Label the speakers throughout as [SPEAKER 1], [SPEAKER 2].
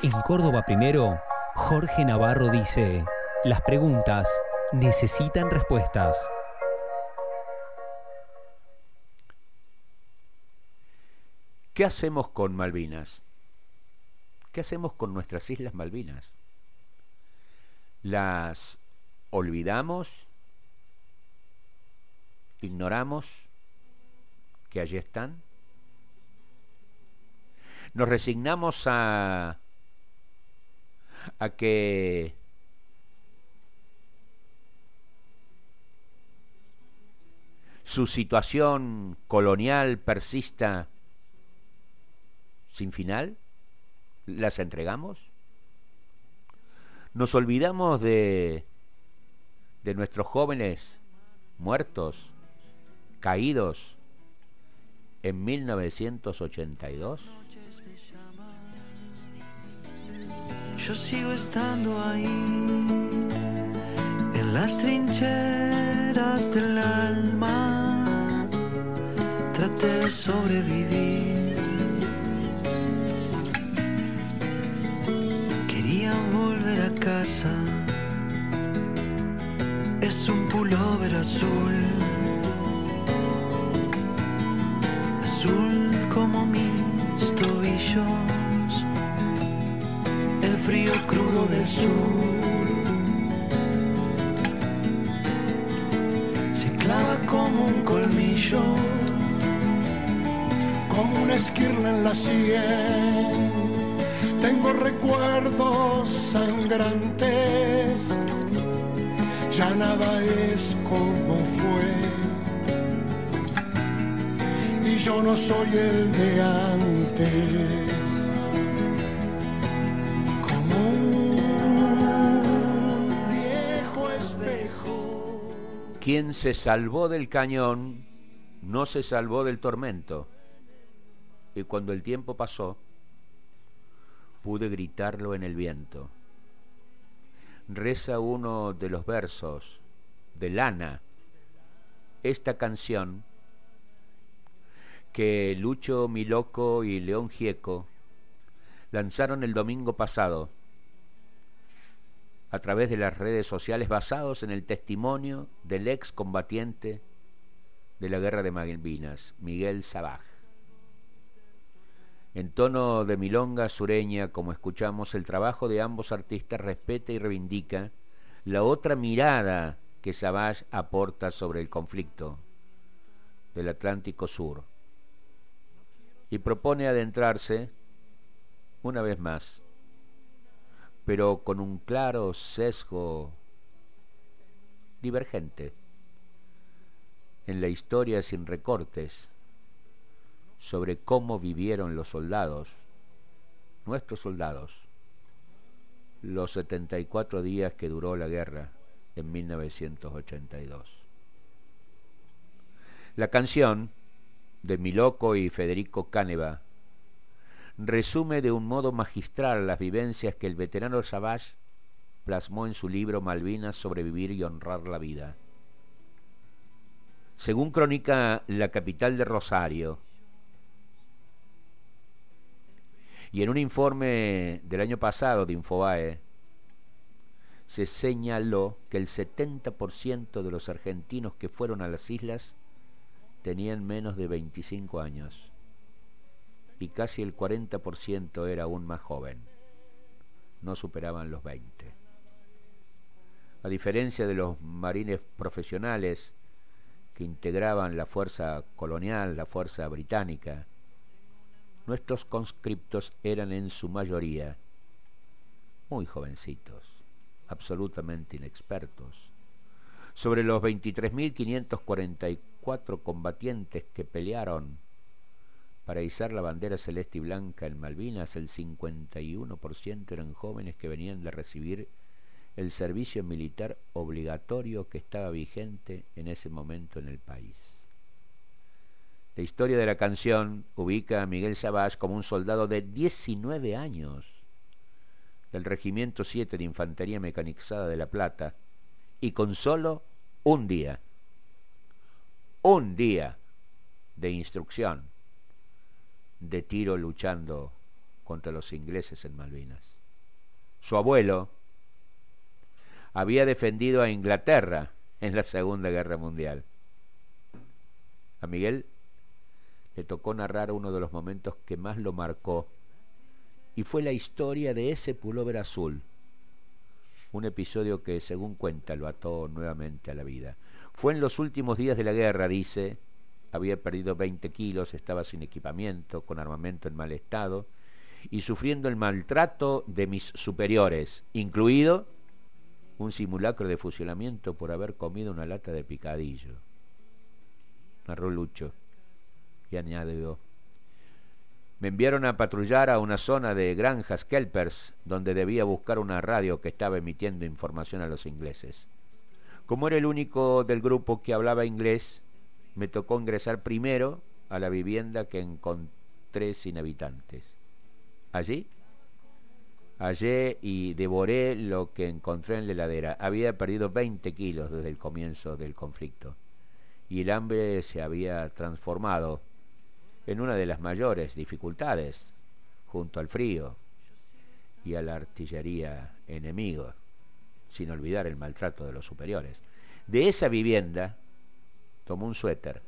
[SPEAKER 1] En Córdoba Primero, Jorge Navarro dice, las preguntas necesitan respuestas.
[SPEAKER 2] ¿Qué hacemos con Malvinas? ¿Qué hacemos con nuestras Islas Malvinas? ¿Las olvidamos? ¿Ignoramos que allí están? ¿Nos resignamos a, a que su situación colonial persista sin final? ¿Las entregamos? ¿Nos olvidamos de, de nuestros jóvenes muertos, caídos en 1982?
[SPEAKER 3] Yo sigo estando ahí, en las trincheras del alma. Traté de sobrevivir. Quería volver a casa. Es un pullover azul. Crudo del sur. Se clava como un colmillo.
[SPEAKER 4] como una esquirla en la sien. Tengo recuerdos sangrantes, ya nada es como fue. Y yo no soy el de antes.
[SPEAKER 2] Quien se salvó del cañón no se salvó del tormento. Y cuando el tiempo pasó, pude gritarlo en el viento. Reza uno de los versos de Lana, esta canción que Lucho Miloco y León Gieco lanzaron el domingo pasado a través de las redes sociales basados en el testimonio del ex combatiente de la guerra de Malvinas, Miguel Sabaj. En tono de milonga sureña, como escuchamos, el trabajo de ambos artistas respeta y reivindica la otra mirada que Savage aporta sobre el conflicto del Atlántico Sur y propone adentrarse una vez más, pero con un claro sesgo divergente en la historia sin recortes sobre cómo vivieron los soldados, nuestros soldados, los 74 días que duró la guerra en 1982. La canción de Miloco y Federico Cáneva resume de un modo magistral las vivencias que el veterano Savage plasmó en su libro Malvinas, sobrevivir y honrar la vida. Según crónica la capital de Rosario, y en un informe del año pasado de Infobae, se señaló que el 70% de los argentinos que fueron a las islas tenían menos de 25 años y casi el 40% era aún más joven, no superaban los 20. A diferencia de los marines profesionales que integraban la fuerza colonial, la fuerza británica, nuestros conscriptos eran en su mayoría muy jovencitos, absolutamente inexpertos. Sobre los 23.544 combatientes que pelearon para izar la bandera celeste y blanca en Malvinas, el 51% eran jóvenes que venían de recibir el servicio militar obligatorio que estaba vigente en ese momento en el país. La historia de la canción ubica a Miguel Savage como un soldado de 19 años del Regimiento 7 de Infantería Mecanizada de La Plata y con solo un día, un día de instrucción, de tiro luchando contra los ingleses en Malvinas. Su abuelo había defendido a Inglaterra en la Segunda Guerra Mundial. A Miguel le tocó narrar uno de los momentos que más lo marcó y fue la historia de ese pullover azul, un episodio que según cuenta lo ató nuevamente a la vida. Fue en los últimos días de la guerra, dice, había perdido 20 kilos, estaba sin equipamiento, con armamento en mal estado y sufriendo el maltrato de mis superiores, incluido un simulacro de fusilamiento por haber comido una lata de picadillo. Narró Lucho y añadió, me enviaron a patrullar a una zona de granjas kelpers donde debía buscar una radio que estaba emitiendo información a los ingleses. Como era el único del grupo que hablaba inglés, me tocó ingresar primero a la vivienda que encontré sin habitantes. Allí hallé y devoré lo que encontré en la heladera. Había perdido 20 kilos desde el comienzo del conflicto y el hambre se había transformado en una de las mayores dificultades, junto al frío y a la artillería enemigo, sin olvidar el maltrato de los superiores. De esa vivienda tomó un suéter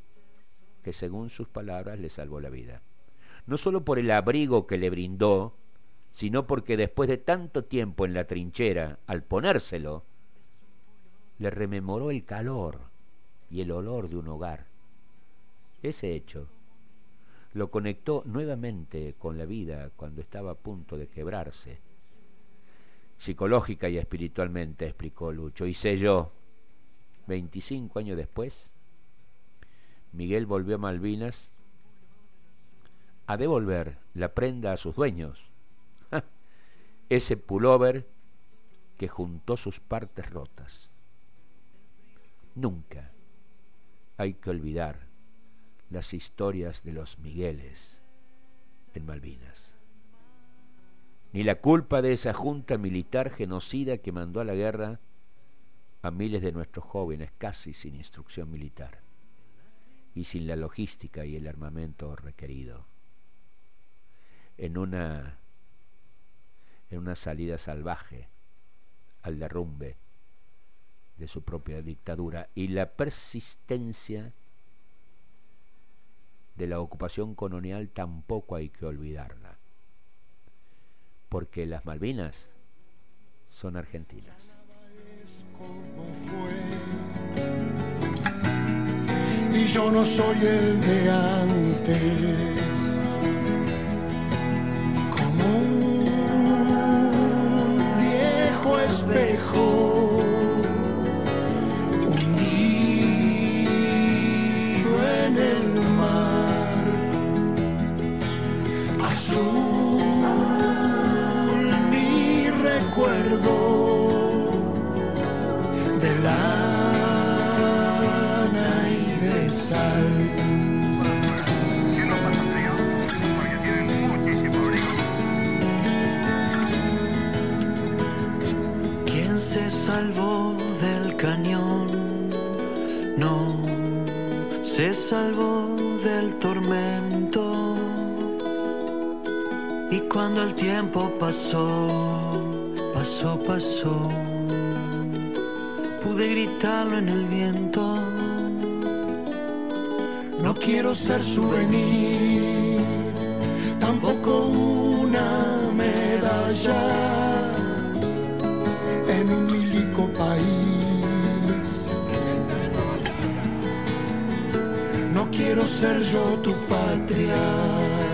[SPEAKER 2] que según sus palabras le salvó la vida. No solo por el abrigo que le brindó, sino porque después de tanto tiempo en la trinchera, al ponérselo, le rememoró el calor y el olor de un hogar. Ese hecho lo conectó nuevamente con la vida cuando estaba a punto de quebrarse. Psicológica y espiritualmente, explicó Lucho. Y sé yo, 25 años después, Miguel volvió a Malvinas a devolver la prenda a sus dueños. Ese pullover que juntó sus partes rotas. Nunca hay que olvidar las historias de los Migueles en Malvinas. Ni la culpa de esa junta militar genocida que mandó a la guerra a miles de nuestros jóvenes casi sin instrucción militar y sin la logística y el armamento requerido. En una, en una salida salvaje al derrumbe de su propia dictadura y la persistencia de la ocupación colonial tampoco hay que olvidarla, porque las Malvinas son argentinas.
[SPEAKER 4] Yo no soy el de antes. Como salvó del cañón? No, se salvó del tormento. Y cuando el tiempo pasó, pasó, pasó, pude gritarlo en el viento. Quiero ser souvenir, tampoco una medalla en un milico país. No quiero ser yo tu patria.